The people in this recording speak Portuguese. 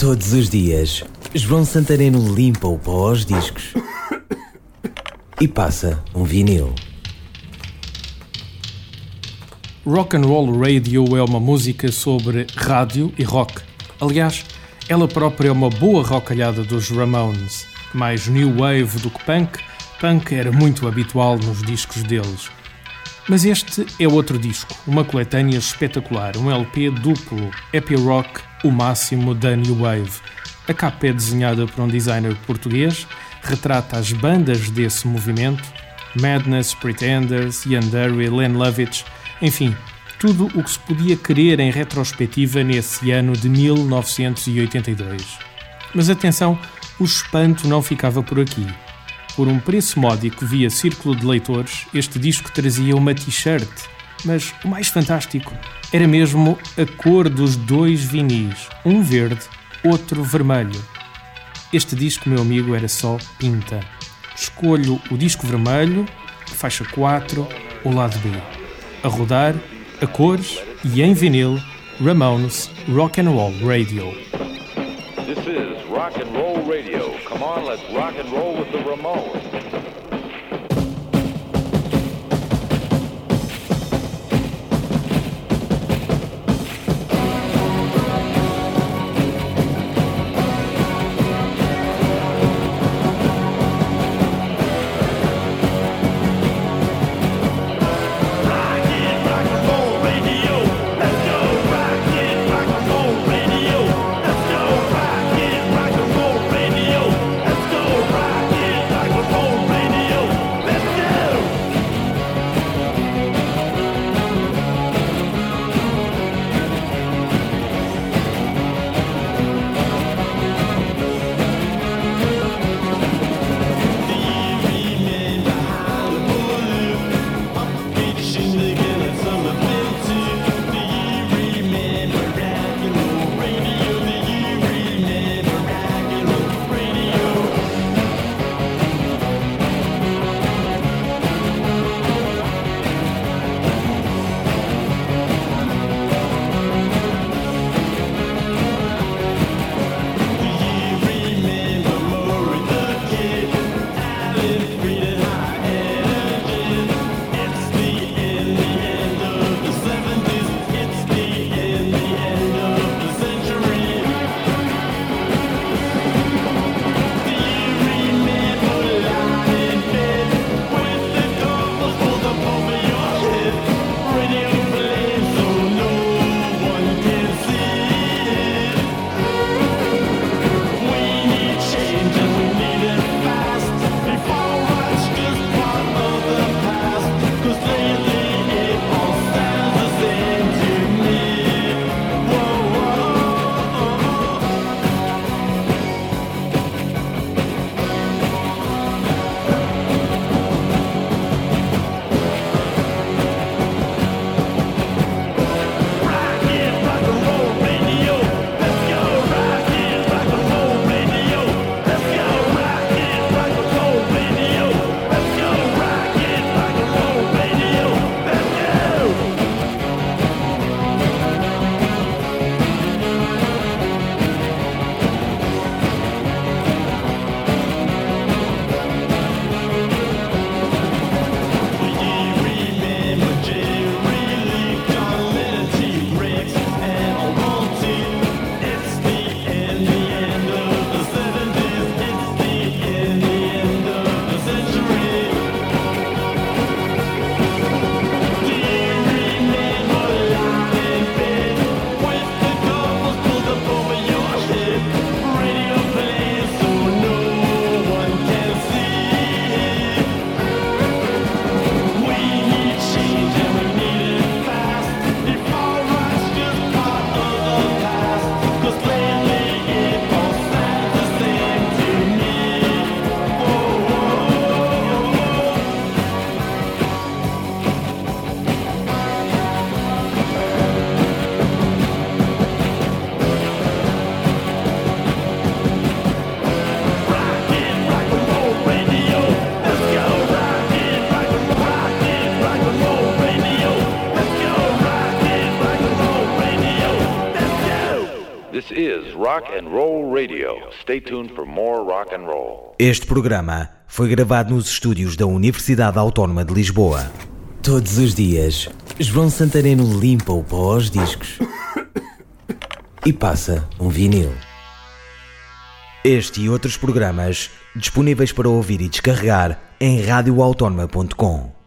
Todos os dias, João Santareno limpa o pó aos discos e passa um vinil. Rock and Roll Radio é uma música sobre rádio e rock. Aliás, ela própria é uma boa rockalhada dos Ramones. Mais new wave do que punk, punk era muito habitual nos discos deles. Mas este é outro disco, uma coletânea espetacular, um LP duplo, Happy Rock, o máximo da New Wave. A capa é desenhada por um designer português, retrata as bandas desse movimento, Madness, Pretenders, Yandere, Len Lovitch, enfim, tudo o que se podia querer em retrospectiva nesse ano de 1982. Mas atenção, o espanto não ficava por aqui. Por um preço módico via círculo de leitores, este disco trazia uma t-shirt, mas o mais fantástico era mesmo a cor dos dois vinis, um verde, outro vermelho. Este disco, meu amigo, era só pinta. Escolho o disco vermelho, faixa 4, o lado B. A rodar, a cores e em vinil, Ramones Rock and Roll Radio. Rock and Roll Radio. Come on, let's rock and roll with the Ramones. Is Rock and Roll Radio. Stay tuned for more rock and roll. Este programa foi gravado nos estúdios da Universidade Autónoma de Lisboa. Todos os dias, João Santareno limpa o pó aos discos e passa um vinil. Este e outros programas disponíveis para ouvir e descarregar em radioautónoma.com.